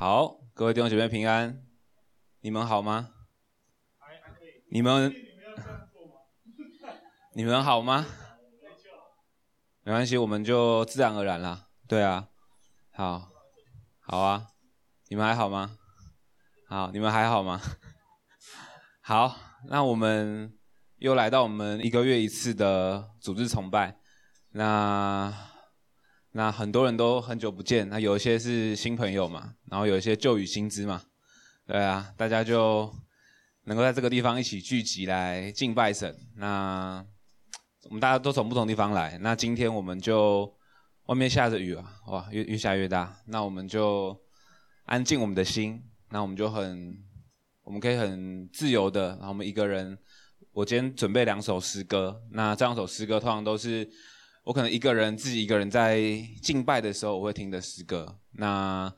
好，各位弟兄姐妹平安，你们好吗？你们你们好吗？没关系，我们就自然而然啦。对啊，好，好啊，你们还好吗？好，你们还好吗？好，那我们又来到我们一个月一次的组织崇拜，那。那很多人都很久不见，那有一些是新朋友嘛，然后有一些旧雨新知嘛，对啊，大家就能够在这个地方一起聚集来敬拜神。那我们大家都从不同地方来，那今天我们就外面下着雨啊，哇，越越下越大，那我们就安静我们的心，那我们就很，我们可以很自由的，然后我们一个人，我今天准备两首诗歌，那这两首诗歌通常都是。我可能一个人自己一个人在敬拜的时候，我会听的诗歌。那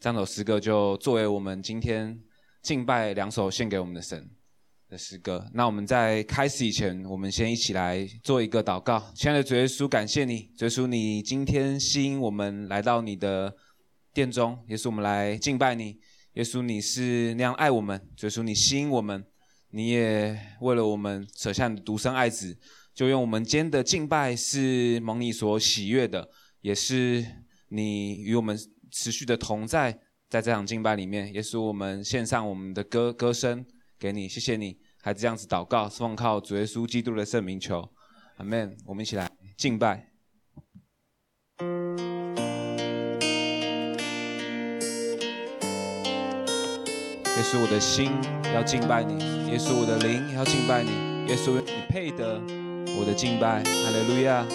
这首诗歌就作为我们今天敬拜两首献给我们的神的诗歌。那我们在开始以前，我们先一起来做一个祷告。亲爱的主耶稣，感谢你，主耶稣，你今天吸引我们来到你的殿中，耶稣，我们来敬拜你。耶稣，你是那样爱我们，主耶稣，你吸引我们，你也为了我们舍下你的独生爱子。就用我们今天的敬拜是蒙你所喜悦的，也是你与我们持续的同在，在这场敬拜里面，也是我们献上我们的歌歌声给你，谢谢你，还这样子祷告，奉靠主耶稣基督的圣名求，阿门。我们一起来敬拜。耶稣，我的心要敬拜你；耶稣，我的灵要敬拜你；耶稣，你配得。我的敬拜，哈利路亚！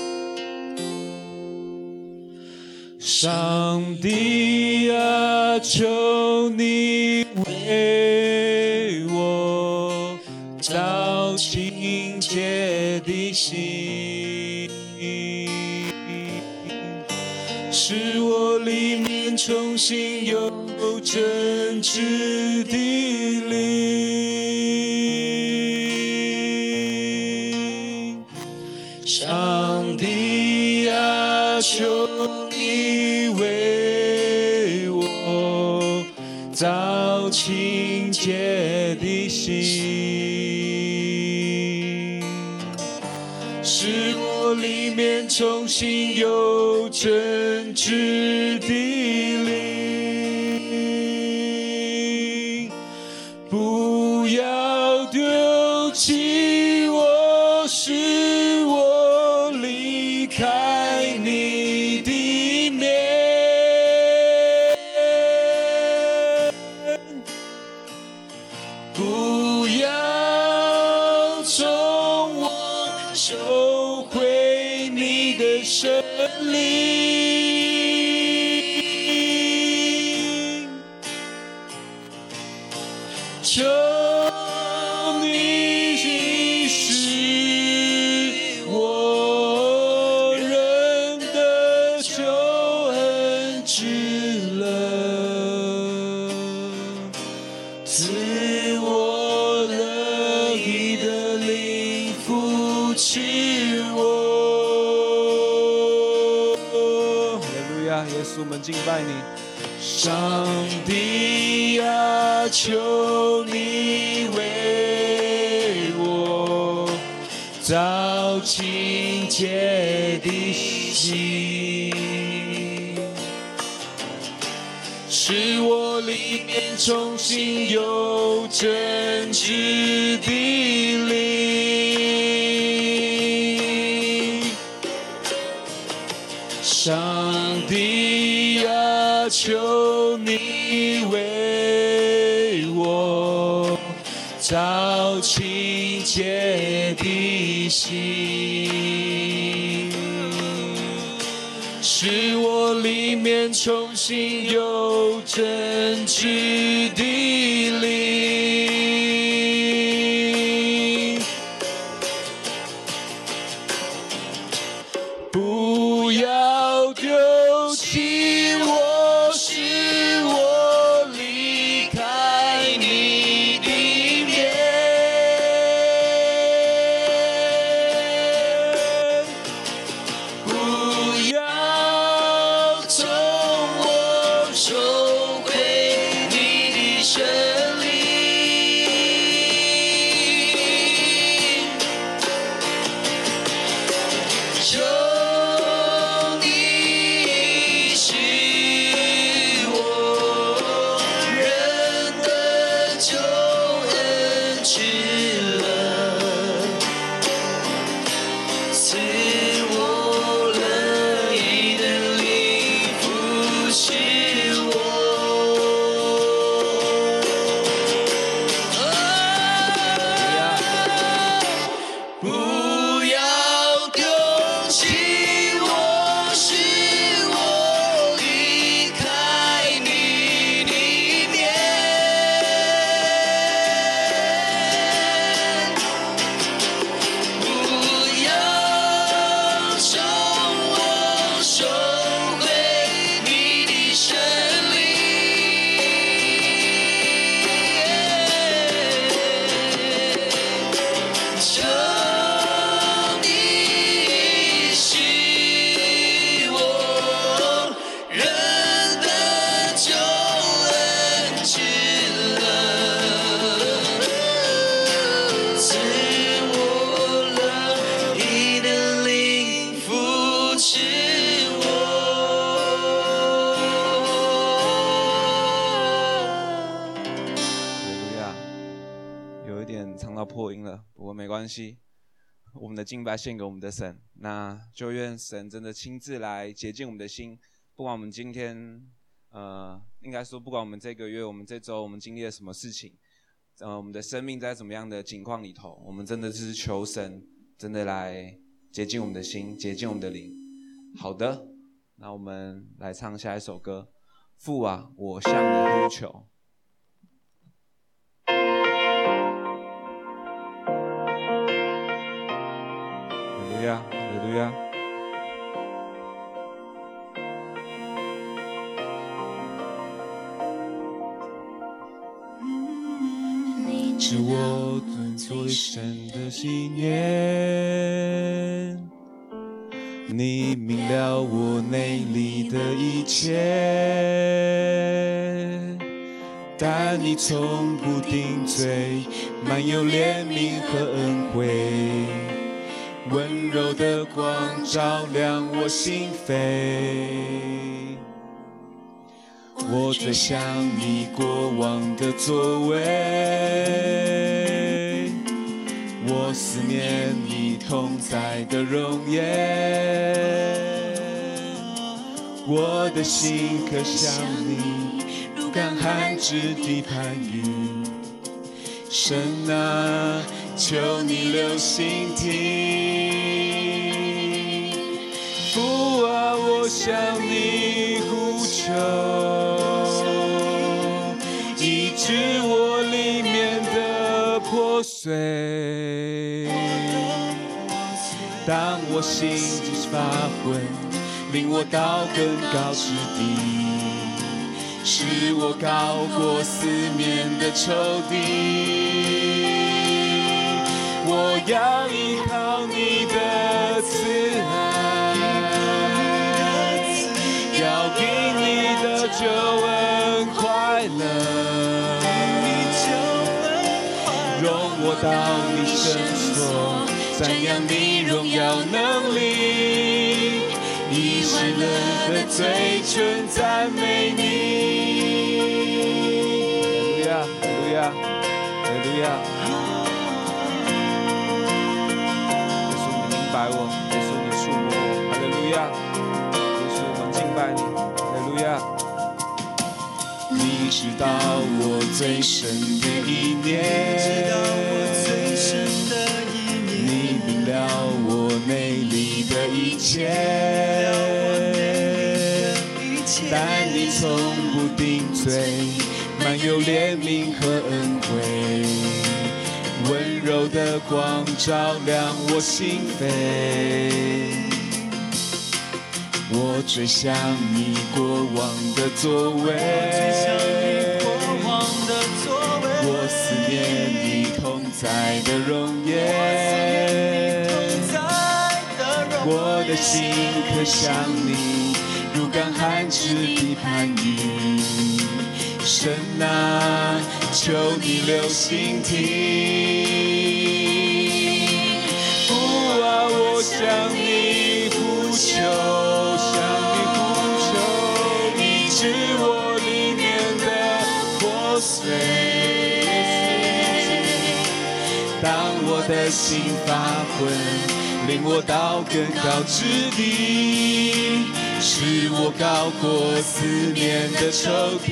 上帝啊，求你为我造清洁的心，使我里面重新有真挚真挚敬面到破音了，不过没关系。我们的敬拜献给我们的神，那就愿神真的亲自来洁净我们的心。不管我们今天，呃，应该说不管我们这个月、我们这周、我们经历了什么事情，呃，我们的生命在怎么样的境况里头，我们真的是求神真的来洁净我们的心，洁净我们的灵。好的，那我们来唱下一首歌。父啊，我向你呼求。亚，哈利路亚。你知我最深的信念。你明了我内里的一切，但你从不定罪，满有怜悯和恩惠，温柔的光照亮我心扉。我最想你过往的作为。我思念你同在的容颜，我的心可想你，如干旱之地盼雨。神啊，求你留心听，向你呼求。医治我里面的破碎，当我心即发昏，领我到更高之地，使我高过四面的仇敌。我要依靠到你圣所，赞扬你荣耀能力，以欢乐的嘴唇赞美你。哈利路亚，哈利路亚，哈利路亚。耶稣，你明白我，耶稣，你触摸我，哈利路亚。耶稣，我们敬拜你，哈利路亚。你知道我最深的意念。切，但你从不定罪，满有怜悯和恩惠，温柔的光照亮我心扉。我最想你过往的作为，我思念你同在的容的心渴想你，如干旱之地盼雨。神啊，求你留心听。父啊，我向你呼求，向你呼求，医治我里面的破碎。当我的心发昏。领我到更高之地，使我高过四面的仇敌。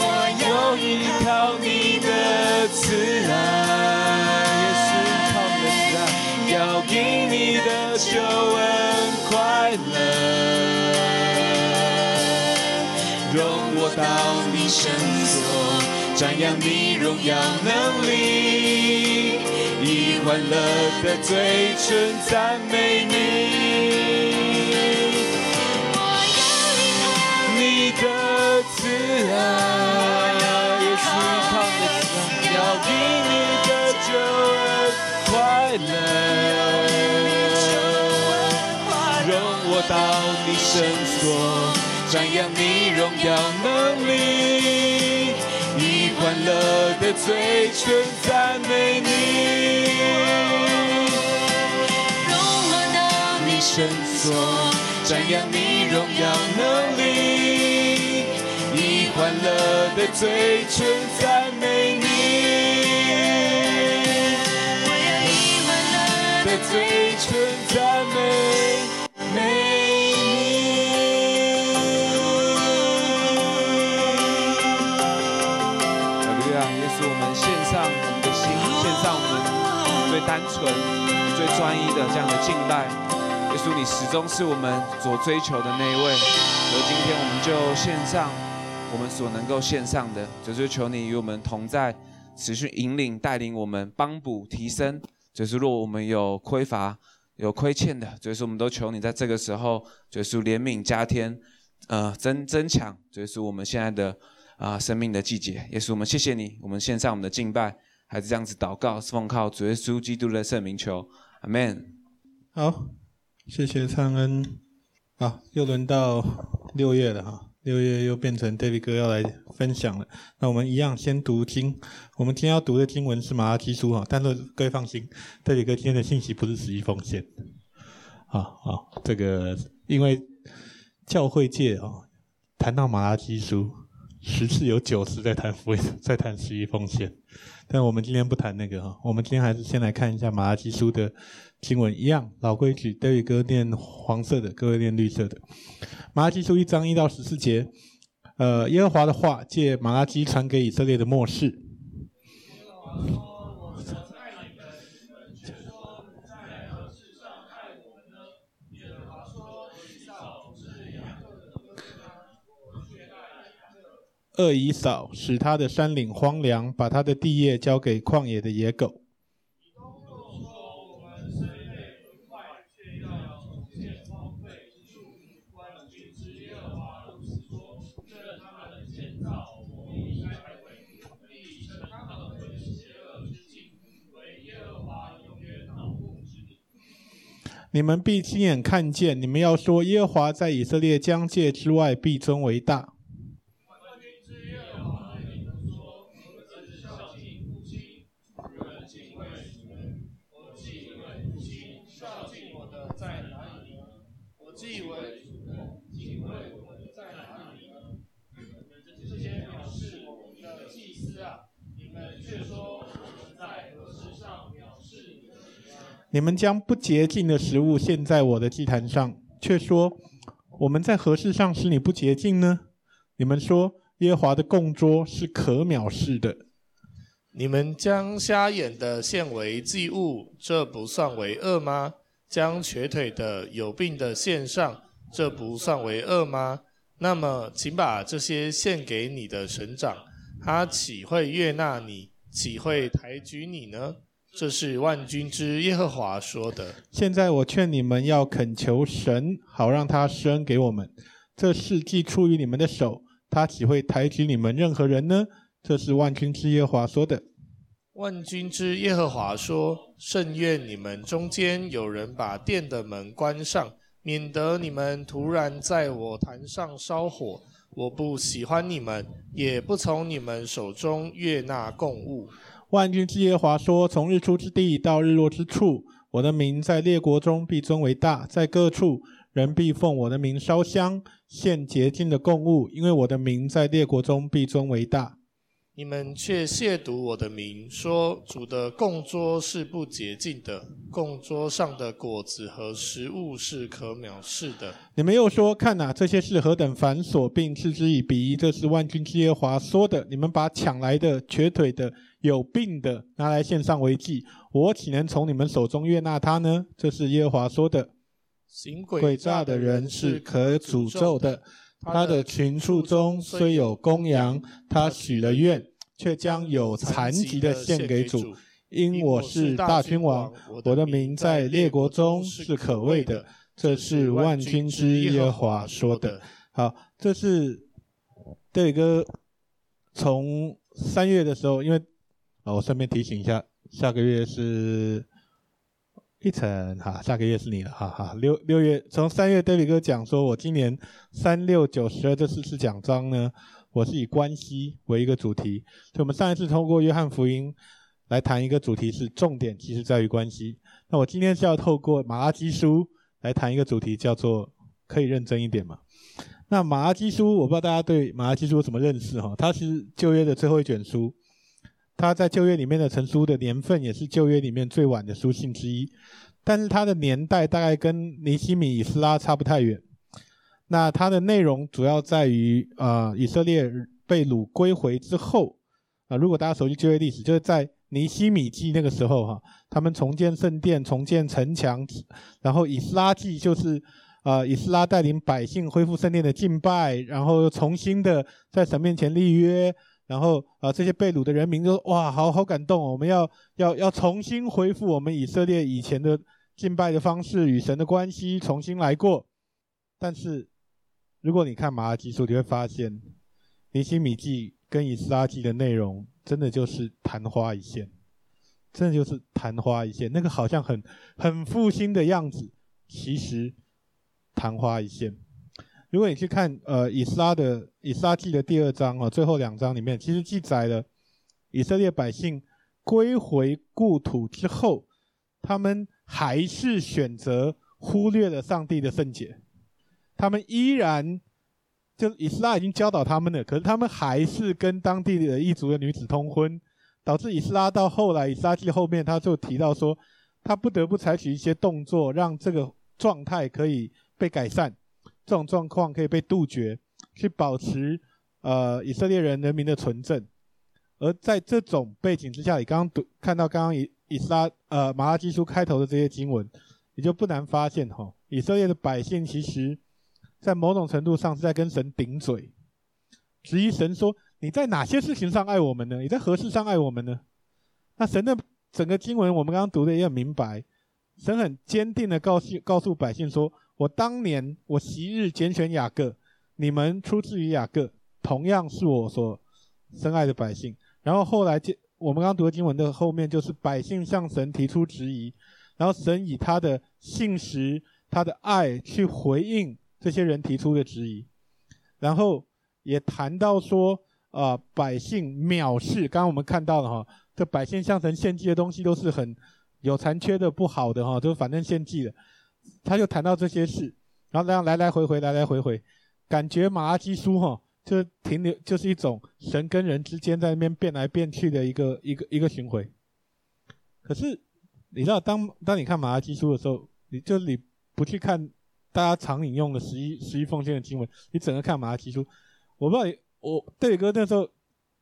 我要依靠你的慈爱，要因你的救恩快乐，容我到你身所，瞻仰你荣耀能力。以欢乐的嘴唇赞美你，我要你的慈爱，耶稣依靠你的慈爱，要因你的救恩快乐，容我到你圣所，瞻仰你荣耀能力，以欢乐的嘴唇赞美你，融我到你深锁，瞻仰你荣耀能力，以欢乐的嘴唇赞美你。我要以欢乐的嘴唇。最单纯、最专一的这样的敬拜。耶稣，你始终是我们所追求的那一位。而今天我们就献上我们所能够献上的，就是求你与我们同在，持续引领、带领我们，帮补、提升。就是若我们有匮乏、有亏欠的，就是我们都求你在这个时候，就是怜悯加添，呃，增增强，就是我们现在的啊、生命的季节。耶稣，我们谢谢你，我们献上我们的敬拜，还是这样子祷告，是奉靠主耶稣基督的圣名求，阿门。好，谢谢灿恩。好，又轮到六月了哈，六月又变成 David 哥要来分享了。那我们一样先读经，我们今天要读的经文是马拉基书哈，但是各位放心，David 哥今天的信息不是十一奉献。好好，这个因为教会界啊，谈到马拉基书，十次有九次在谈福音，在谈十一奉献。但我们今天不谈那个哈，我们今天还是先来看一下马拉基书的。经文一样，老规矩德宇哥念黄色的，各位念绿色的。马拉基书一章一到十四节，呃，耶和华的话借马拉基传给以色列的末世。恶已扫，使他的山岭荒凉，把他的地业交给旷野的野狗。你们必亲眼看见，你们要说耶和华在以色列疆界之外必尊为大。你们将不洁净的食物献在我的祭坛上，却说我们在何事上使你不洁净呢？你们说耶和华的供桌是可藐视的。你们将瞎眼的献为祭物，这不算为恶吗？将瘸腿的、有病的献上，这不算为恶吗？那么，请把这些献给你的神长，他岂会悦纳你？岂会抬举你呢？这是万军之耶和华说的。现在我劝你们要恳求神，好让他施恩给我们。这事既出于你们的手，他岂会抬举你们任何人呢？这是万军之耶和华说的。万军之耶和华说：甚愿你们中间有人把殿的门关上，免得你们突然在我坛上烧火。我不喜欢你们，也不从你们手中悦纳供物。万军之耶和华说：“从日出之地到日落之处，我的名在列国中必尊为大，在各处人必奉我的名烧香，献洁净的供物，因为我的名在列国中必尊为大。”你们却亵渎我的名，说主的供桌是不洁净的，供桌上的果子和食物是可藐视的。你们又说：“看哪、啊，这些是何等繁琐，并嗤之以鼻。”这是万军之耶和华说的。你们把抢来的、瘸腿的、有病的拿来献上为祭，我岂能从你们手中悦纳他呢？这是耶和华说的。行诡诈的人是可诅咒的。他的群畜中虽有公羊，他许了愿，却将有残疾的献给主。因我是大君王，我的名在列国中是可畏的。这是万军之耶和华说的。好，这是对哥从三月的时候，因为我顺便提醒一下，下个月是。一晨，哈，下个月是你了，哈哈。六六月，从三月，David 哥讲说，我今年三六九十二这四次讲章呢，我是以关系为一个主题。所以，我们上一次通过约翰福音来谈一个主题是重点，其实在于关系。那我今天是要透过马拉基书来谈一个主题，叫做可以认真一点嘛？那马拉基书，我不知道大家对马拉基书有什么认识哈？它是旧约的最后一卷书。他在旧约里面的成书的年份也是旧约里面最晚的书信之一，但是它的年代大概跟尼希米、以斯拉差不太远。那它的内容主要在于、呃，以色列被掳归回之后，啊，如果大家熟悉旧约历史，就是在尼希米记那个时候哈，他们重建圣殿、重建城墙，然后以斯拉记就是呃，以斯拉带领百姓恢复圣殿的敬拜，然后重新的在神面前立约，然后啊，这些被掳的人民就哇，好好感动哦，我们要要要重新恢复我们以色列以前的敬拜的方式与神的关系，重新来过。但是如果你看马拉基书，你会发现尼希米记跟以斯拉记的内容。真的就是昙花一现，真的就是昙花一现。那个好像很很复兴的样子，其实昙花一现。如果你去看呃以撒的以撒记的第二章啊，最后两章里面，其实记载了以色列百姓归回故土之后，他们还是选择忽略了上帝的圣洁，他们依然。就以斯拉已经教导他们了，可是他们还是跟当地的异族的女子通婚，导致以斯拉到后来以撒记后面他就提到说，他不得不采取一些动作，让这个状态可以被改善，这种状况可以被杜绝，去保持呃以色列人人民的纯正。而在这种背景之下，你刚刚读看到刚刚以以撒呃马拉基书开头的这些经文，你就不难发现哈，以色列的百姓其实。在某种程度上是在跟神顶嘴，质疑神说：“你在哪些事情上爱我们呢？你在何事上爱我们呢？”那神的整个经文我们刚刚读的也很明白，神很坚定的告诉告诉百姓说：“我当年我昔日拣选雅各，你们出自于雅各，同样是我所深爱的百姓。”然后后来我们刚刚读的经文的后面就是百姓向神提出质疑，然后神以他的信实、他的爱去回应。这些人提出的质疑，然后也谈到说，啊、百姓藐视。刚刚我们看到了哈，这百姓向神献祭的东西都是很有残缺的、不好的哈，就反正献祭的。他就谈到这些事，然后这样来来回回，来来回回，感觉马拉基书哈，就停留就是一种神跟人之间在那边变来变去的一个一个一个巡回。可是你知道，当当你看马拉基书的时候，你就你不去看。大家常引用的十一十一奉献的经文，你整个看马拉基书，我不知道你，我对哥那时候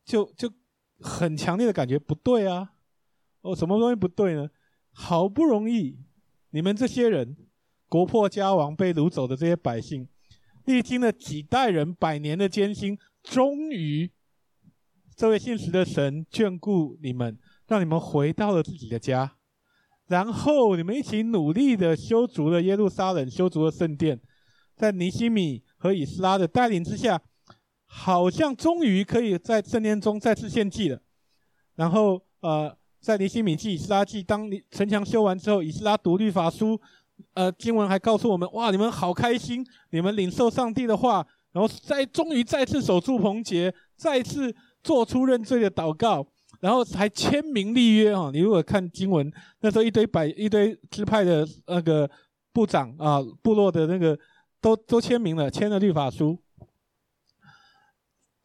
就就很强烈的感觉不对啊！哦，什么东西不对呢？好不容易你们这些人国破家亡被掳走的这些百姓，历经了几代人百年的艰辛，终于这位信实的神眷顾你们，让你们回到了自己的家。然后你们一起努力的修筑了耶路撒冷，修筑了圣殿，在尼西米和以斯拉的带领之下，好像终于可以在圣殿中再次献祭了。然后呃，在尼西米记、以斯拉记，当城墙修完之后，以斯拉读律法书，呃，经文还告诉我们：哇，你们好开心，你们领受上帝的话，然后再终于再次守住棚节，再次做出认罪的祷告。然后还签名立约哈，你如果看经文，那时候一堆百一堆支派的那个部长啊，部落的那个都都签名了，签了律法书，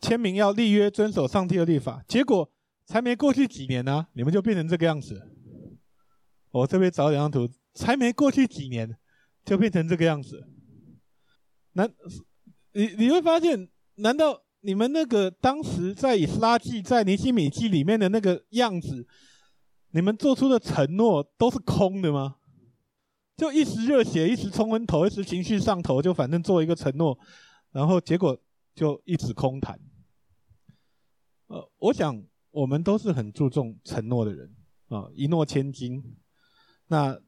签名要立约遵守上帝的律法。结果才没过去几年呢、你们就变成这个样子。我这边找两张图，才没过去几年就变成这个样子。难，你你会发现，难道？你们那个当时在以斯拉记、在尼希米记里面的那个样子，你们做出的承诺都是空的吗？就一时热血，一时冲昏头，一时情绪上头，就反正做一个承诺，然后结果就一直空谈。呃，我想我们都是很注重承诺的人啊，一诺千金。那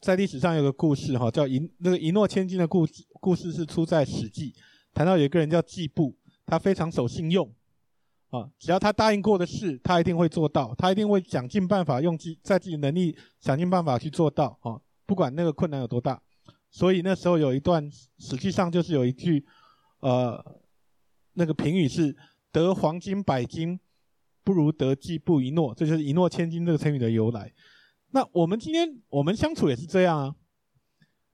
在历史上有个故事哈，叫一那个一诺千金的故事，故事是出在《史记》，谈到有一个人叫季布。他非常守信用，啊，只要他答应过的事，他一定会做到，他一定会想尽办法用自在自己能力想尽办法去做到，啊，不管那个困难有多大。所以那时候有一段，实际上就是有一句，呃，那个评语是“得黄金百斤，不如得季布一诺”，这就是“一诺千金”这个成语的由来。那我们今天我们相处也是这样啊。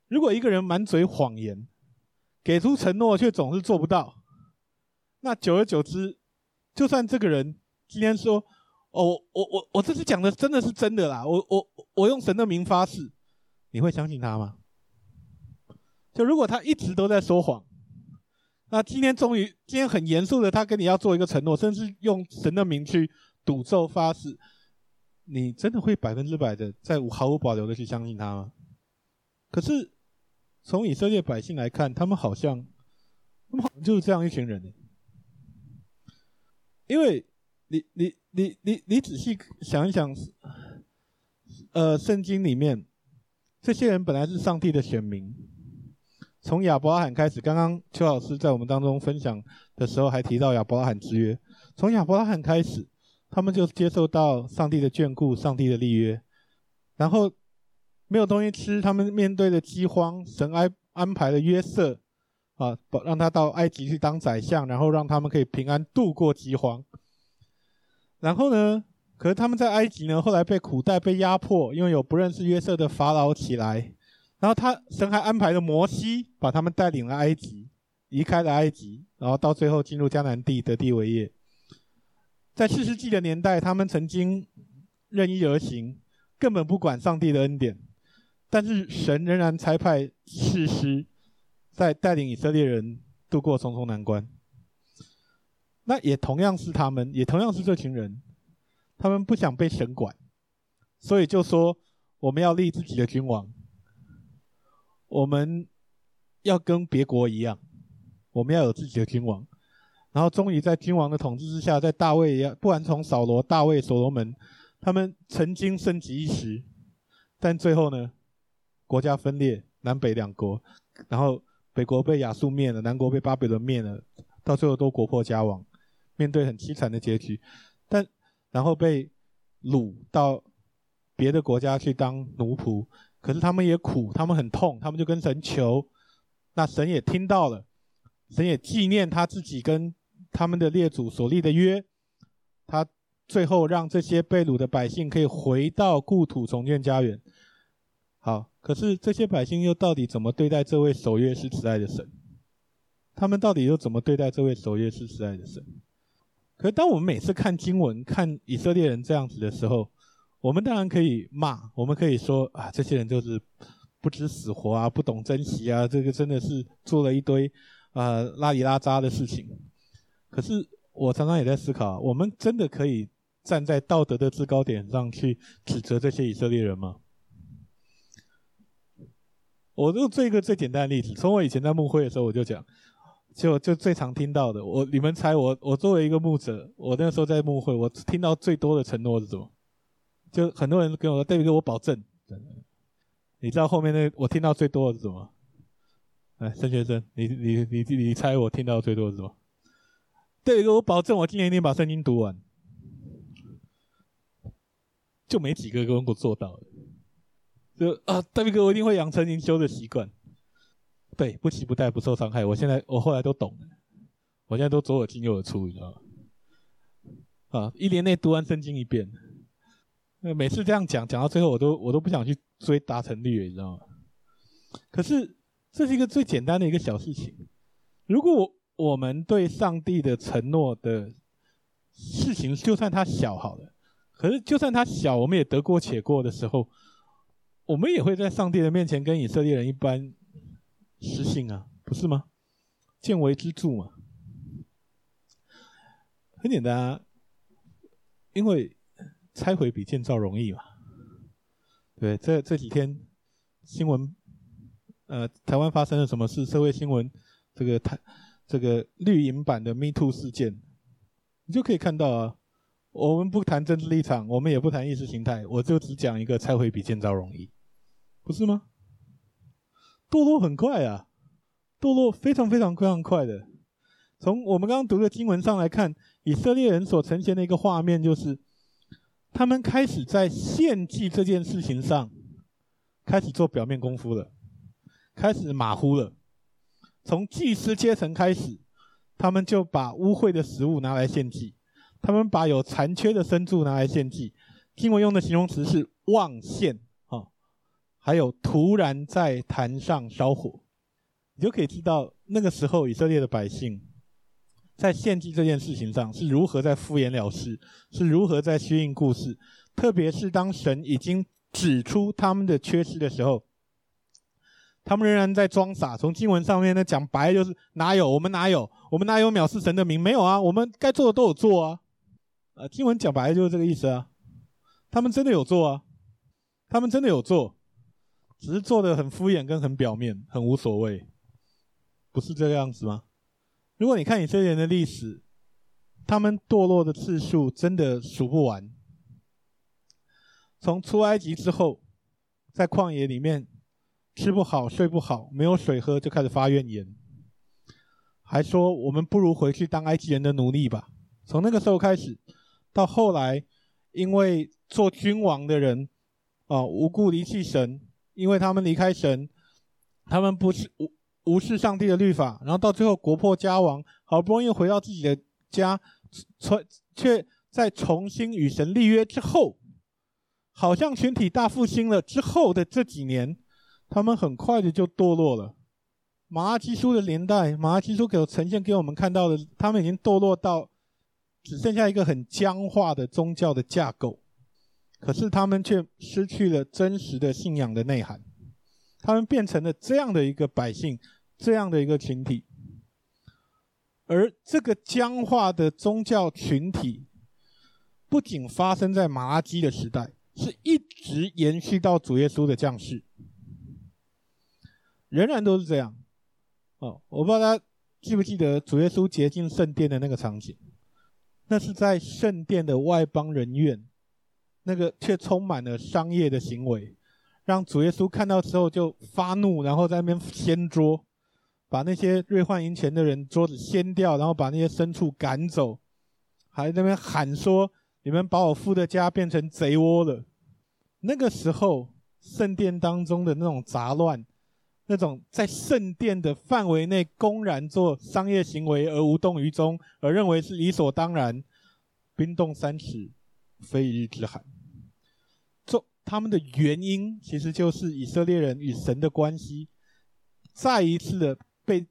如果一个人满嘴谎言，给出承诺却总是做不到。那久而久之，就算这个人今天说：“哦，我我我我这次讲的真的是真的啦，我我我用神的名发誓，你会相信他吗？”就如果他一直都在说谎，那今天终于今天很严肃的，他跟你要做一个承诺，甚至用神的名去赌咒发誓，你真的会百分之百的在毫无保留的去相信他吗？可是从以色列百姓来看，他们好像，他们好像就是这样一群人呢。因为你你你你你仔细想一想，呃，圣经里面这些人本来是上帝的选民，从亚伯拉罕开始。刚刚邱老师在我们当中分享的时候还提到亚伯拉罕之约，从亚伯拉罕开始，他们就接受到上帝的眷顾、上帝的立约，然后没有东西吃，他们面对的饥荒，神安安排了约瑟。啊，让他到埃及去当宰相，然后让他们可以平安度过饥荒。然后呢，可是他们在埃及呢，后来被苦待、被压迫，因为有不认识约瑟的法老起来。然后他神还安排了摩西，把他们带领了埃及，离开了埃及，然后到最后进入迦南地得地为业。在四世纪的年代，他们曾经任意而行，根本不管上帝的恩典，但是神仍然差派士师。在带领以色列人度过重重难关，那也同样是他们，也同样是这群人，他们不想被神管，所以就说我们要立自己的君王，我们要跟别国一样，我们要有自己的君王，然后终于在君王的统治之下，在大卫一样，不管从扫罗、大卫、所罗门，他们曾经盛极一时，但最后呢，国家分裂，南北两国，然后。北国被亚述灭了，南国被巴比伦灭了，到最后都国破家亡，面对很凄惨的结局。但然后被掳到别的国家去当奴仆，可是他们也苦，他们很痛，他们就跟神求，那神也听到了，神也纪念他自己跟他们的列祖所立的约，他最后让这些被掳的百姓可以回到故土，重建家园。好。可是这些百姓又到底怎么对待这位守约是慈爱的神？他们到底又怎么对待这位守约是慈爱的神？可是当我们每次看经文、看以色列人这样子的时候，我们当然可以骂，我们可以说啊，这些人就是不知死活啊，不懂珍惜啊，这个真的是做了一堆啊、呃、拉里拉杂的事情。可是我常常也在思考，我们真的可以站在道德的制高点上去指责这些以色列人吗？我就做一个最简单的例子，从我以前在牧会的时候，我就讲，就就最常听到的，我你们猜我我作为一个牧者，我那时候在牧会，我听到最多的承诺是什么？就很多人跟我说，戴比哥，我保证，你知道后面那我听到最多的是什么？哎，申学生，你你你你猜我听到最多的是什么？戴比哥，我保证，我今年一定把圣经读完，就没几个跟我做到的。就啊，大卫哥，我一定会养成灵修的习惯。对，不期不待，不受伤害。我现在，我后来都懂了，我现在都左耳进右耳出，你知道吗？啊，一年内读完圣经一遍。每次这样讲，讲到最后，我都我都不想去追达成率，你知道吗？可是这是一个最简单的一个小事情。如果我我们对上帝的承诺的事情，就算它小好了，可是就算它小，我们也得过且过的时候。我们也会在上帝的面前跟以色列人一般失信啊，不是吗？见微知著嘛，很简单啊，因为拆毁比建造容易嘛。对，这这几天新闻，呃，台湾发生了什么事？社会新闻，这个台这个绿营版的 Me Too 事件，你就可以看到啊。我们不谈政治立场，我们也不谈意识形态，我就只讲一个拆毁比建造容易，不是吗？堕落很快啊，堕落非常非常非常快的。从我们刚刚读的经文上来看，以色列人所呈现的一个画面就是，他们开始在献祭这件事情上开始做表面功夫了，开始马虎了。从祭司阶层开始，他们就把污秽的食物拿来献祭。他们把有残缺的牲畜拿来献祭，经文用的形容词是妄献啊，还有突然在坛上烧火，你就可以知道那个时候以色列的百姓在献祭这件事情上是如何在敷衍了事，是如何在虚应故事，特别是当神已经指出他们的缺失的时候，他们仍然在装傻。从经文上面呢讲白就是哪有，我们哪有，我们哪有藐视神的名？没有啊，我们该做的都有做啊。呃，经文讲白就是这个意思啊。他们真的有做啊，他们真的有做，只是做的很敷衍跟很表面，很无所谓，不是这个样子吗？如果你看以色列人的历史，他们堕落的次数真的数不完。从出埃及之后，在旷野里面吃不好睡不好，没有水喝就开始发怨言，还说我们不如回去当埃及人的奴隶吧。从那个时候开始，到后来，因为做君王的人啊无故离弃神，因为他们离开神，他们不是无无视上帝的律法，然后到最后国破家亡，好不容易回到自己的家，却却在重新与神立约之后。好像群体大复兴了之后的这几年，他们很快的就堕落了。马拉基书的年代，马拉基书给呈现给我们看到的，他们已经堕落到只剩下一个很僵化的宗教的架构。可是他们却失去了真实的信仰的内涵，他们变成了这样的一个百姓，这样的一个群体。而这个僵化的宗教群体，不仅发生在马拉基的时代。是一直延续到主耶稣的降世，仍然都是这样。哦，我不知道大家记不记得主耶稣洁净圣殿的那个场景？那是在圣殿的外邦人院，那个却充满了商业的行为，让主耶稣看到之后就发怒，然后在那边掀桌，把那些兑换银钱的人桌子掀掉，然后把那些牲畜赶走，还在那边喊说。你们把我父的家变成贼窝了。那个时候，圣殿当中的那种杂乱，那种在圣殿的范围内公然做商业行为而无动于衷，而认为是理所当然，冰冻三尺，非一日之寒。做他们的原因，其实就是以色列人与神的关系，再一次的被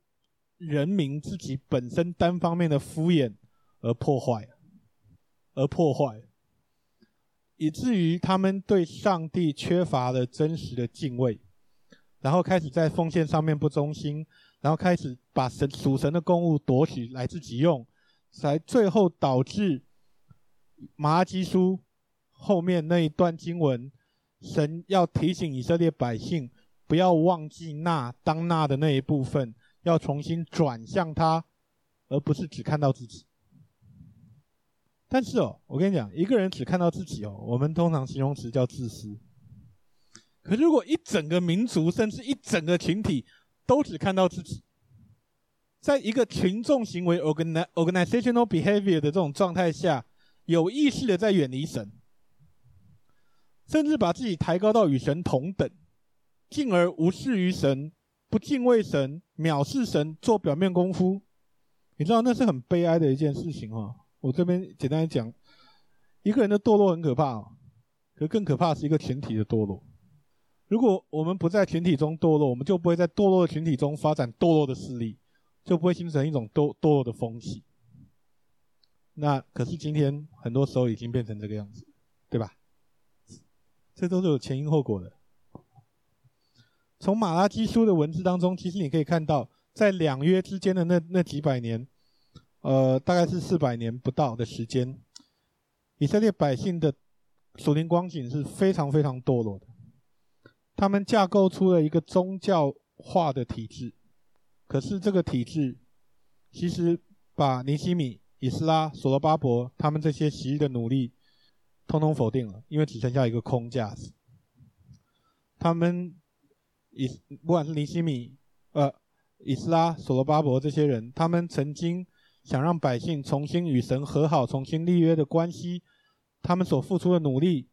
人民自己本身单方面的敷衍而破坏。而破坏，以至于他们对上帝缺乏了真实的敬畏，然后开始在奉献上面不忠心，然后开始把神属神的公物夺取来自己用，才最后导致马基书后面那一段经文，神要提醒以色列百姓不要忘记那当那的那一部分，要重新转向他，而不是只看到自己。但是哦，我跟你讲，一个人只看到自己哦，我们通常形容词叫自私。可是如果一整个民族，甚至一整个群体都只看到自己，在一个群众行为 organizational behavior 的这种状态下，有意识的在远离神，甚至把自己抬高到与神同等，进而无视于神，不敬畏神，藐视神，做表面功夫，你知道那是很悲哀的一件事情哦。我这边简单讲，一个人的堕落很可怕哦，可更可怕是一个群体的堕落。如果我们不在群体中堕落，我们就不会在堕落的群体中发展堕落的势力，就不会形成一种堕堕落的风气。那可是今天很多时候已经变成这个样子，对吧？这都是有前因后果的。从马拉基书的文字当中，其实你可以看到，在两约之间的那那几百年。呃，大概是四百年不到的时间，以色列百姓的属灵光景是非常非常堕落的。他们架构出了一个宗教化的体制，可是这个体制其实把尼希米、以斯拉、所罗巴伯他们这些昔日的努力，通通否定了，因为只剩下一个空架子。他们以不管是尼希米、呃以斯拉、所罗巴伯这些人，他们曾经。想让百姓重新与神和好、重新立约的关系，他们所付出的努力，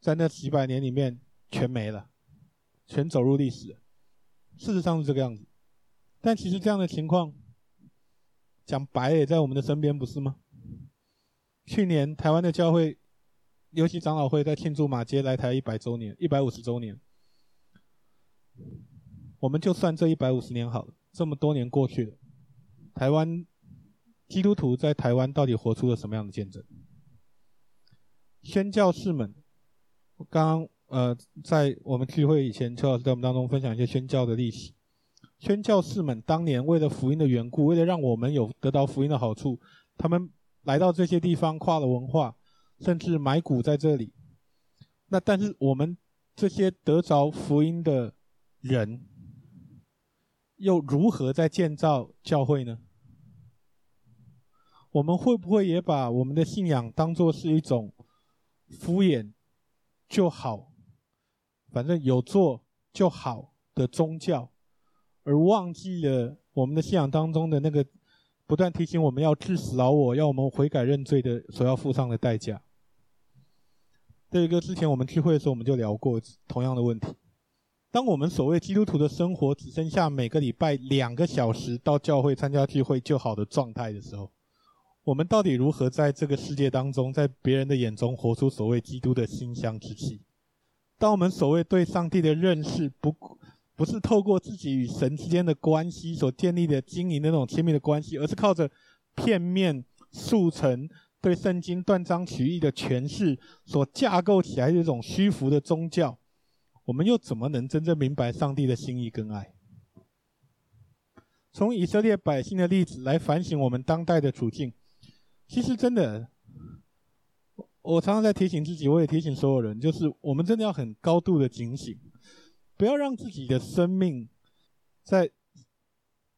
在那几百年里面全没了，全走入历史。事实上是这个样子，但其实这样的情况，讲白也在我们的身边，不是吗？去年台湾的教会，尤其长老会在庆祝马街来台一百周年、一百五十周年，我们就算这一百五十年好了，这么多年过去了，台湾。基督徒在台湾到底活出了什么样的见证？宣教士们，刚刚呃，在我们聚会以前，邱老师在我们当中分享一些宣教的历史。宣教士们当年为了福音的缘故，为了让我们有得到福音的好处，他们来到这些地方，跨了文化，甚至埋骨在这里。那但是我们这些得着福音的人，又如何在建造教会呢？我们会不会也把我们的信仰当作是一种敷衍就好，反正有做就好的宗教，而忘记了我们的信仰当中的那个不断提醒我们要致死老我，要我们悔改认罪的所要付上的代价？这一个之前我们聚会的时候，我们就聊过同样的问题。当我们所谓基督徒的生活只剩下每个礼拜两个小时到教会参加聚会就好的状态的时候，我们到底如何在这个世界当中，在别人的眼中活出所谓基督的馨香之气？当我们所谓对上帝的认识不不是透过自己与神之间的关系所建立的经营的那种亲密的关系，而是靠着片面速成。对圣经断章取义的诠释所架构起来的一种虚浮的宗教，我们又怎么能真正明白上帝的心意跟爱？从以色列百姓的例子来反省我们当代的处境，其实真的，我常常在提醒自己，我也提醒所有人，就是我们真的要很高度的警醒，不要让自己的生命在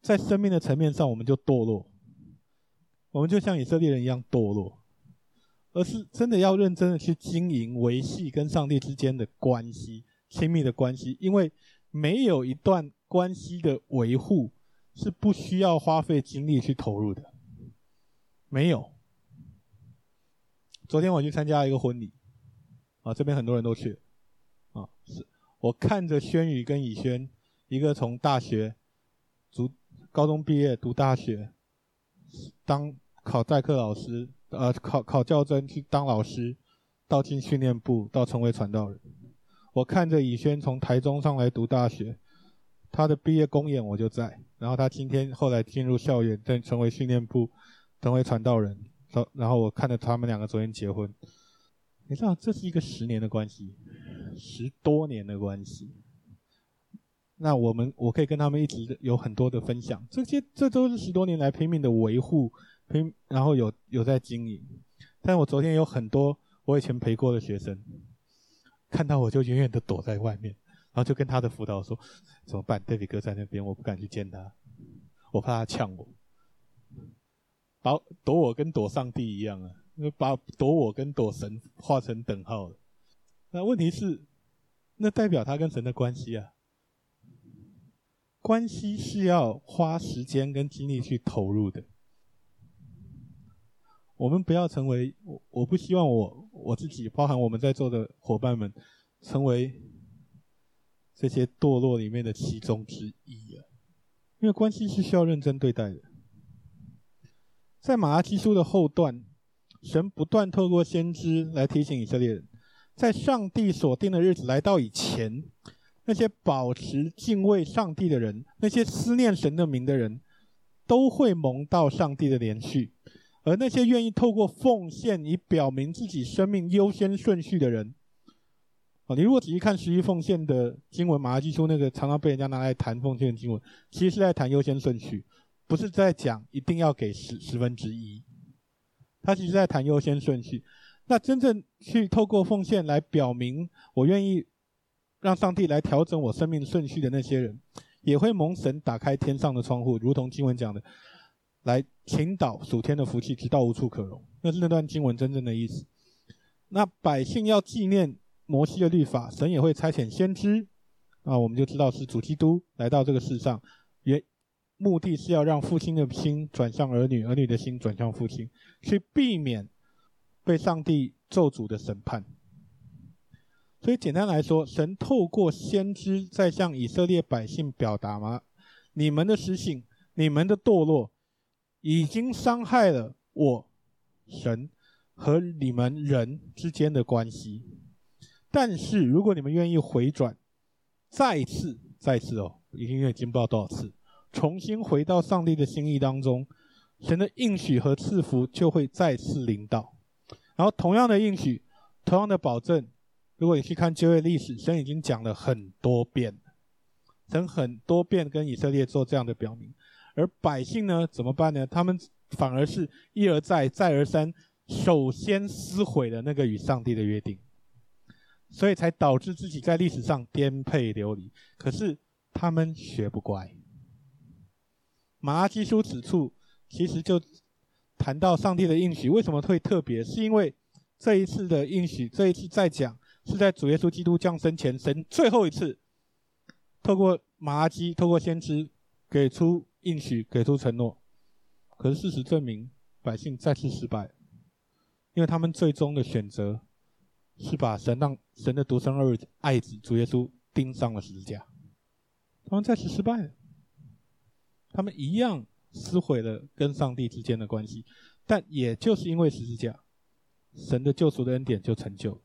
在生命的层面上我们就堕落。我们就像以色列人一样堕落，而是真的要认真的去经营、维系跟上帝之间的关系、亲密的关系。因为没有一段关系的维护是不需要花费精力去投入的。没有。昨天我去参加一个婚礼，啊，这边很多人都去，啊，是我看着轩宇跟以轩，一个从大学读高中毕业读大学，当。考代课老师，呃，考考教甄去当老师，到进训练部，到成为传道人。我看着以轩从台中上来读大学，他的毕业公演我就在。然后他今天后来进入校园，再成为训练部，成为传道人。然后我看着他们两个昨天结婚。你知道这是一个十年的关系，十多年的关系。那我们我可以跟他们一直有很多的分享，这些这都是十多年来拼命的维护。拼，然后有有在经营，但我昨天有很多我以前陪过的学生，看到我就远远的躲在外面，然后就跟他的辅导说：“怎么办？戴比哥在那边，我不敢去见他，我怕他呛我，把躲我跟躲上帝一样啊，把躲我跟躲神画成等号了。那问题是，那代表他跟神的关系啊，关系是要花时间跟精力去投入的。”我们不要成为我，我不希望我我自己，包含我们在座的伙伴们，成为这些堕落里面的其中之一啊！因为关系是需要认真对待的。在马拉基书的后段，神不断透过先知来提醒以色列人，在上帝所定的日子来到以前，那些保持敬畏上帝的人，那些思念神的名的人，都会蒙到上帝的怜恤。而那些愿意透过奉献以表明自己生命优先顺序的人，啊，你如果仔细看十一奉献的经文，马拉基书那个常常被人家拿来谈奉献的经文，其实是在谈优先顺序，不是在讲一定要给十十分之一。他其实在谈优先顺序。那真正去透过奉献来表明我愿意让上帝来调整我生命顺序的那些人，也会蒙神打开天上的窗户，如同经文讲的。来倾倒属天的福气，直到无处可容。那是那段经文真正的意思。那百姓要纪念摩西的律法，神也会差遣先知。啊，我们就知道是主基督来到这个世上，目的是要让父亲的心转向儿女，儿女的心转向父亲，去避免被上帝咒诅的审判。所以简单来说，神透过先知在向以色列百姓表达吗？你们的失信，你们的堕落。已经伤害了我神和你们人之间的关系，但是如果你们愿意回转，再次、再次哦，已经已经不知道多少次，重新回到上帝的心意当中，神的应许和赐福就会再次临到。然后同样的应许，同样的保证，如果你去看旧约历史，神已经讲了很多遍，神很多遍跟以色列做这样的表明。而百姓呢，怎么办呢？他们反而是一而再、再而三，首先撕毁了那个与上帝的约定，所以才导致自己在历史上颠沛流离。可是他们学不乖。马拉基书此处其实就谈到上帝的应许，为什么会特别？是因为这一次的应许，这一次再讲是在主耶稣基督降生前，神最后一次透过马拉基，透过先知给出应许，给出承诺。可是事实证明，百姓再次失败，因为他们最终的选择是把神让神的独生儿子爱子主耶稣钉上了十字架，他们再次失败了。他们一样撕毁了跟上帝之间的关系，但也就是因为十字架，神的救赎的恩典就成就。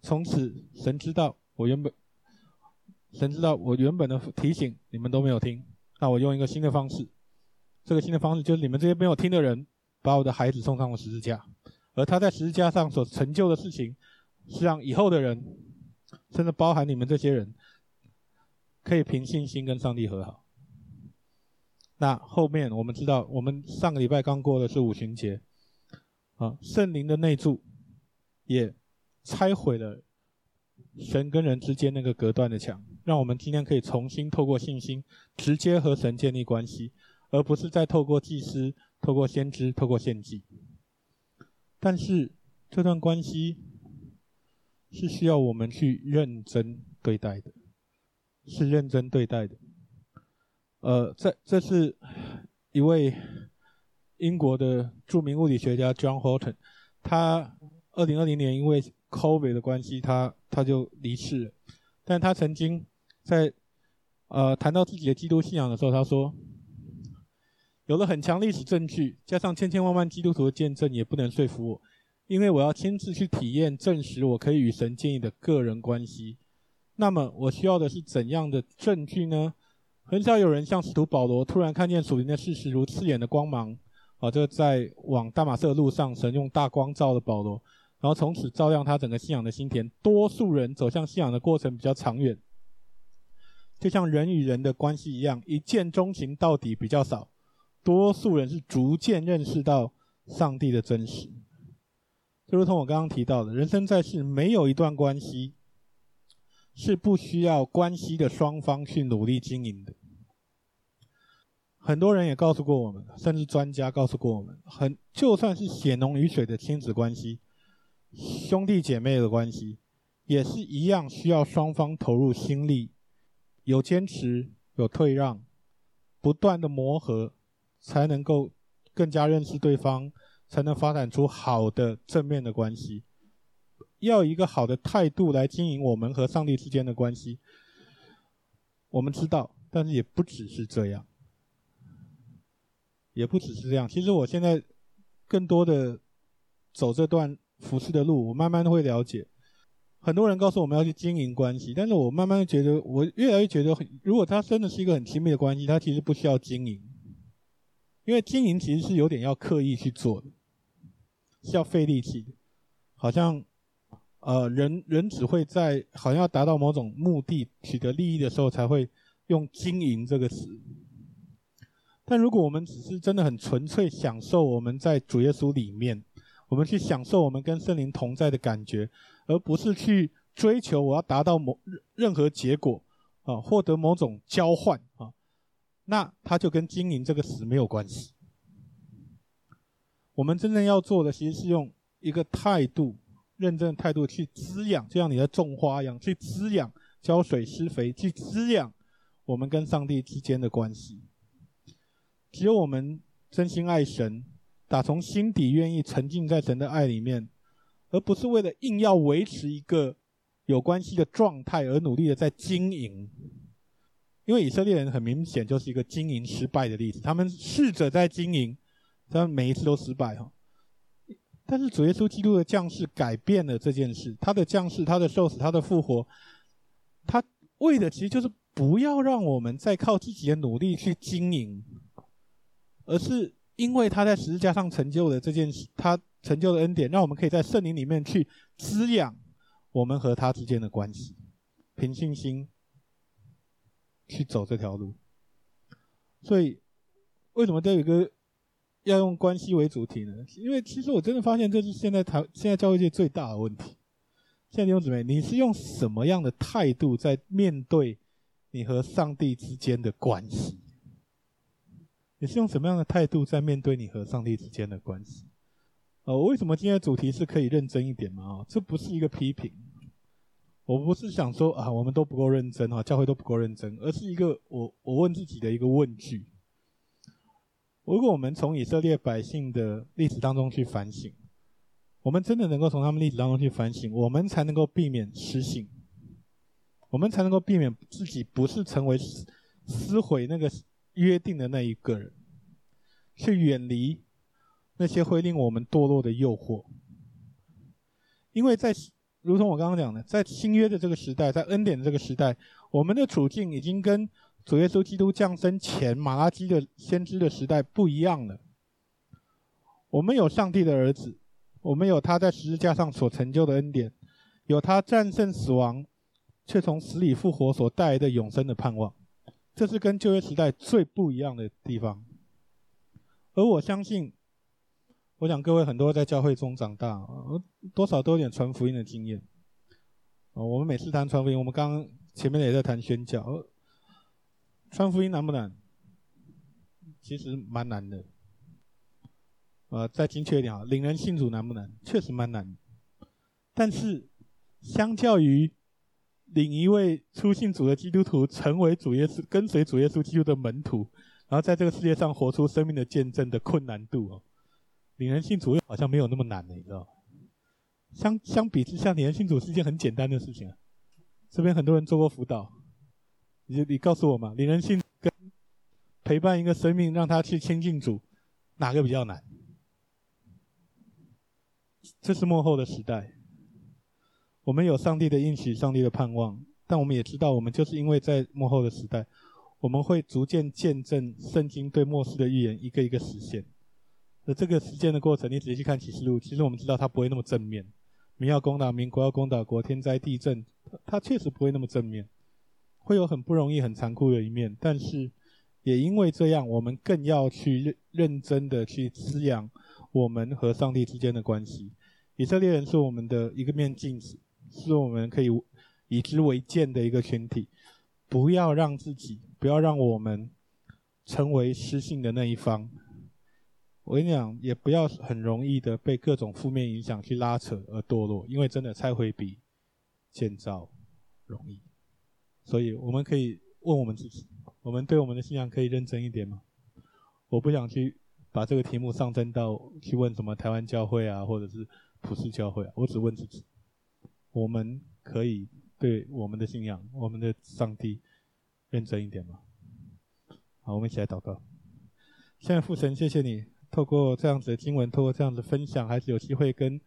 从此，神知道我原本，神知道我原本的提醒你们都没有听，那我用一个新的方式，这个新的方式就是你们这些没有听的人，把我的孩子送上了十字架，而他在十字架上所成就的事情，是让以后的人，甚至包含你们这些人，可以凭信心跟上帝和好。那后面我们知道，我们上个礼拜刚过的是五旬节，啊，圣灵的内住也拆毁了神跟人之间那个隔断的墙，让我们今天可以重新透过信心直接和神建立关系，而不是再透过祭司、透过先知、透过献祭。但是这段关系是需要我们去认真对待的，是认真对待的。呃，这这是一位英国的著名物理学家 John Horton，他二零二零年因为 COVID 的关系，他他就离世了。但他曾经在呃谈到自己的基督信仰的时候，他说，有了很强历史证据，加上千千万万基督徒的见证，也不能说服我，因为我要亲自去体验证实我可以与神建立的个人关系。那么我需要的是怎样的证据呢？很少有人像使徒保罗，突然看见属灵的事实如刺眼的光芒，啊，就在往大马色的路上，神用大光照了保罗，然后从此照亮他整个信仰的心田。多数人走向信仰的过程比较长远，就像人与人的关系一样，一见钟情到底比较少。多数人是逐渐认识到上帝的真实。就如同我刚刚提到的，人生在世，没有一段关系是不需要关系的双方去努力经营的。很多人也告诉过我们，甚至专家告诉过我们，很就算是血浓于水的亲子关系、兄弟姐妹的关系，也是一样需要双方投入心力，有坚持，有退让，不断的磨合，才能够更加认识对方，才能发展出好的正面的关系。要一个好的态度来经营我们和上帝之间的关系，我们知道，但是也不只是这样。也不只是这样，其实我现在更多的走这段服饰的路，我慢慢会了解。很多人告诉我们要去经营关系，但是我慢慢觉得，我越来越觉得，如果他真的是一个很亲密的关系，他其实不需要经营，因为经营其实是有点要刻意去做的，是要费力气的。好像呃，人人只会在好像要达到某种目的、取得利益的时候，才会用经营这个词。但如果我们只是真的很纯粹享受我们在主耶稣里面，我们去享受我们跟圣灵同在的感觉，而不是去追求我要达到某任何结果啊，获得某种交换啊，那它就跟经营这个词没有关系。我们真正要做的，其实是用一个态度，认真的态度去滋养，就像你在种花一样，去滋养、浇水、施肥，去滋养我们跟上帝之间的关系。只有我们真心爱神，打从心底愿意沉浸在神的爱里面，而不是为了硬要维持一个有关系的状态而努力的在经营。因为以色列人很明显就是一个经营失败的例子，他们试着在经营，但每一次都失败哈。但是主耶稣基督的降世改变了这件事，他的降世、他的受死、他的复活，他为的其实就是不要让我们再靠自己的努力去经营。而是因为他在十字架上成就了这件事，他成就的恩典，让我们可以在圣灵里面去滋养我们和他之间的关系，凭信心去走这条路。所以，为什么这有一个要用关系为主题呢？因为其实我真的发现，这是现在台现在教会界最大的问题。现在弟兄姊妹，你是用什么样的态度在面对你和上帝之间的关系？你是用什么样的态度在面对你和上帝之间的关系？呃，为什么今天的主题是可以认真一点吗？啊，这不是一个批评，我不是想说啊，我们都不够认真啊，教会都不够认真，而是一个我我问自己的一个问句。如果我们从以色列百姓的历史当中去反省，我们真的能够从他们历史当中去反省，我们才能够避免失信，我们才能够避免自己不是成为撕毁那个约定的那一个人，去远离那些会令我们堕落的诱惑。因为在如同我刚刚讲的，在新约的这个时代，在恩典的这个时代，我们的处境已经跟。主耶稣基督降生前，马拉基的先知的时代不一样了。我们有上帝的儿子，我们有他在十字架上所成就的恩典，有他战胜死亡，却从死里复活所带来的永生的盼望。这是跟旧约时代最不一样的地方。而我相信，我想各位很多在教会中长大，多少都有点传福音的经验。我们每次谈传福音，我们刚刚前面也在谈宣教。传福音难不难？其实蛮难的。呃，再精确一点啊，领人信主难不难？确实蛮难。但是，相较于领一位初信主的基督徒成为主耶稣、跟随主耶稣基督的门徒，然后在这个世界上活出生命的见证的困难度哦，领人信主又好像没有那么难的，你知道？相相比之下，领人信主是一件很简单的事情啊。这边很多人做过辅导。你你告诉我嘛，领人信跟陪伴一个生命，让他去亲近主，哪个比较难？这是幕后的时代，我们有上帝的应许，上帝的盼望，但我们也知道，我们就是因为在幕后的时代，我们会逐渐见证圣经对末世的预言一个一个实现。而这个实践的过程，你仔细看启示录，其实我们知道它不会那么正面。民要攻打民，国要攻打国，天灾地震，它确实不会那么正面。会有很不容易、很残酷的一面，但是也因为这样，我们更要去认认真的去滋养我们和上帝之间的关系。以色列人是我们的一个面镜子，是我们可以以之为鉴的一个群体。不要让自己，不要让我们成为失信的那一方。我跟你讲，也不要很容易的被各种负面影响去拉扯而堕落，因为真的拆毁比建造容易。所以，我们可以问我们自己：我们对我们的信仰可以认真一点吗？我不想去把这个题目上升到去问什么台湾教会啊，或者是普世教会。我只问自己：我们可以对我们的信仰、我们的上帝认真一点吗？好，我们一起来祷告。现在父神，谢谢你透过这样子的经文，透过这样子分享，还是有机会跟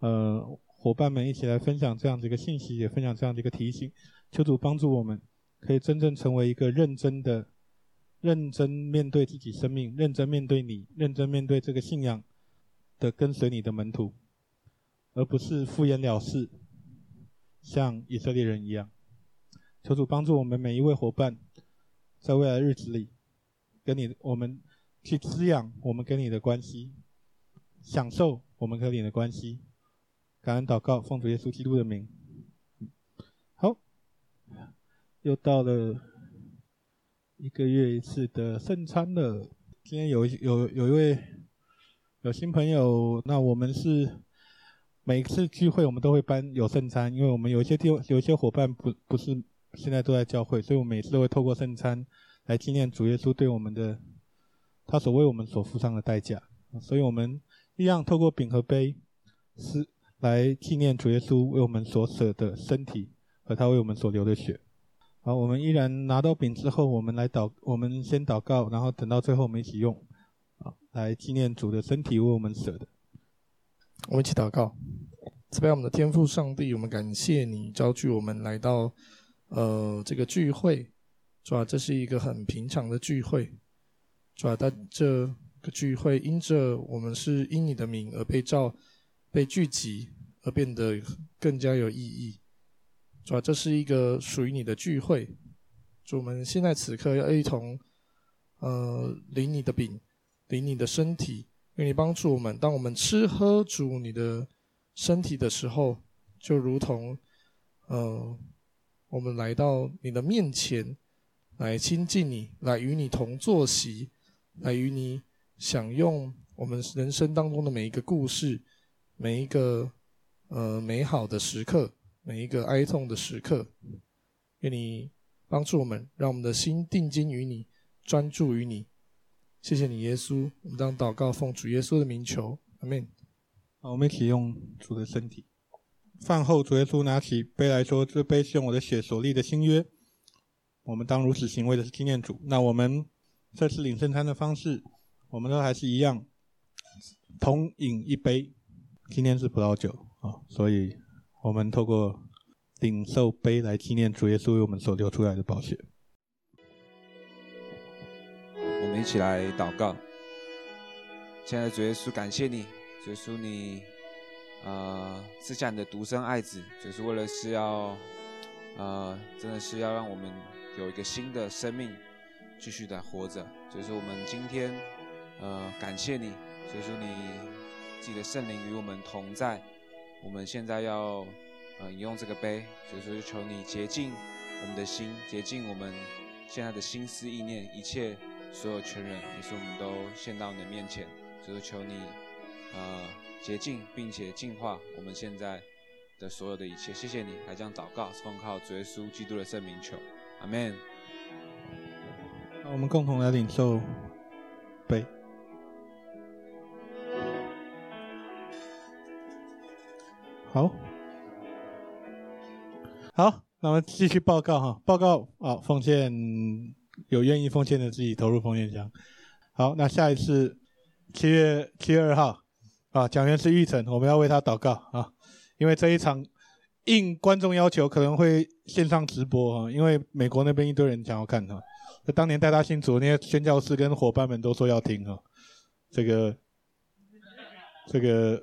呃伙伴们一起来分享这样子一个信息，也分享这样子一个提醒。求主帮助我们，可以真正成为一个认真的、认真面对自己生命、认真面对你、认真面对这个信仰的跟随你的门徒，而不是敷衍了事，像以色列人一样。求主帮助我们每一位伙伴，在未来的日子里，跟你我们去滋养我们跟你的关系，享受我们跟你的关系。感恩祷告，奉主耶稣基督的名。又到了一个月一次的圣餐了。今天有有有一位有新朋友，那我们是每次聚会我们都会办有圣餐，因为我们有一些地方有一些伙伴不不是现在都在教会，所以我每次都会透过圣餐来纪念主耶稣对我们的他所为我们所付上的代价。所以我们一样透过饼和杯是来纪念主耶稣为我们所舍的身体和他为我们所流的血。好，我们依然拿到饼之后，我们来祷，我们先祷告，然后等到最后我们一起用，啊，来纪念主的身体为我们舍的。我们一起祷告，慈悲我们的天父上帝，我们感谢你召聚我们来到，呃，这个聚会，主啊，这是一个很平常的聚会，主啊，但这个聚会因着我们是因你的名而被召、被聚集，而变得更加有意义。主啊，这是一个属于你的聚会。主，我们现在此刻要一同，呃，领你的饼，领你的身体，愿你帮助我们，当我们吃喝主你的身体的时候，就如同，呃，我们来到你的面前，来亲近你，来与你同坐席，来与你享用我们人生当中的每一个故事，每一个呃美好的时刻，每一个哀痛的时刻，愿你帮助我们，让我们的心定睛于你，专注于你。谢谢你，耶稣。我们当祷告，奉主耶稣的名求，阿门。好，我们一起用主的身体。饭后，主耶稣拿起杯来说：“这杯是用我的血所立的新约，我们当如此行，为的是纪念主。”那我们这次领圣餐的方式，我们都还是一样，同饮一杯。今天是葡萄酒啊，所以我们透过领受杯来纪念主耶稣为我们所流出来的宝血。我们一起来祷告，亲爱的主耶稣，感谢你，主耶稣你。呃，赐下你的独生爱子，就是为了是要，呃，真的是要让我们有一个新的生命，继续的活着。就是我们今天，呃，感谢你，所以说你自己的圣灵与我们同在。我们现在要，呃，饮用这个杯，所以说就求你洁净我们的心，洁净我们现在的心思意念，一切所有权人，也是我们都献到你的面前，所以说求你，呃。洁净并且净化我们现在的所有的一切，谢谢你，还将祷告，奉靠主耶稣基督的圣名求，阿门。那我们共同来领受杯。好，好，那我们继续报告哈，报告啊，奉献有愿意奉献的自己投入奉献箱。好，那下一次七月七月二号。啊，讲员是玉成，我们要为他祷告啊，因为这一场应观众要求可能会线上直播啊，因为美国那边一堆人想要看哈。那当年带他信主那些宣教士跟伙伴们都说要听哈，这个这个，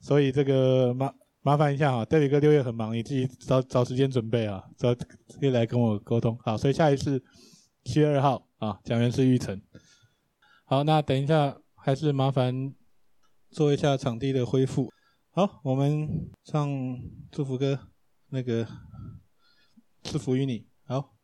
所以这个麻麻烦一下哈，戴比哥六月很忙，你自己找找时间准备啊，找可以来跟我沟通。好，所以下一次七月二号啊，讲员是玉成。好，那等一下还是麻烦。做一下场地的恢复。好，我们唱祝福歌，那个赐福于你。好。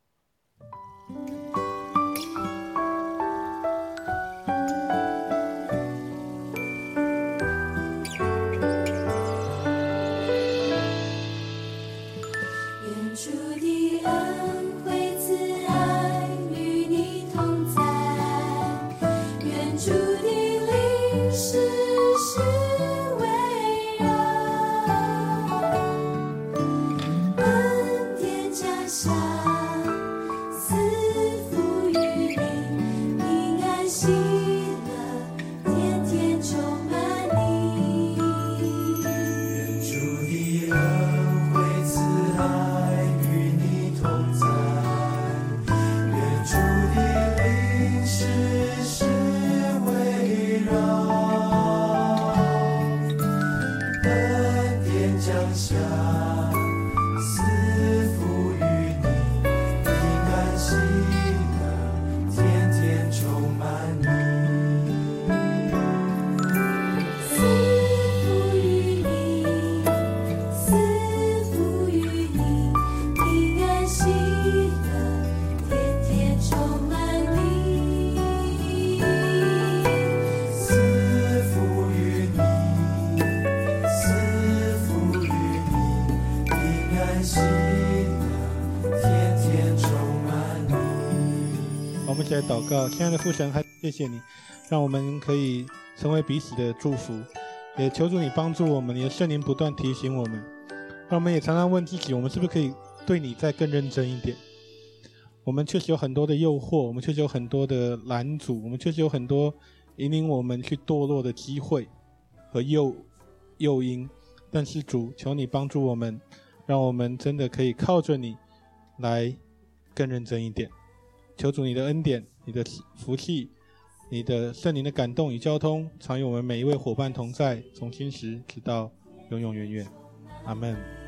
告，亲爱的父神，还谢谢你，让我们可以成为彼此的祝福，也求主你帮助我们，你的圣灵不断提醒我们，让我们也常常问自己，我们是不是可以对你再更认真一点？我们确实有很多的诱惑，我们确实有很多的拦阻，我们确实有很多引领我们去堕落的机会和诱诱因，但是主，求你帮助我们，让我们真的可以靠着你来更认真一点。求主你的恩典。你的福气，你的圣灵的感动与交通，常与我们每一位伙伴同在，从今时直到永永远远。阿门。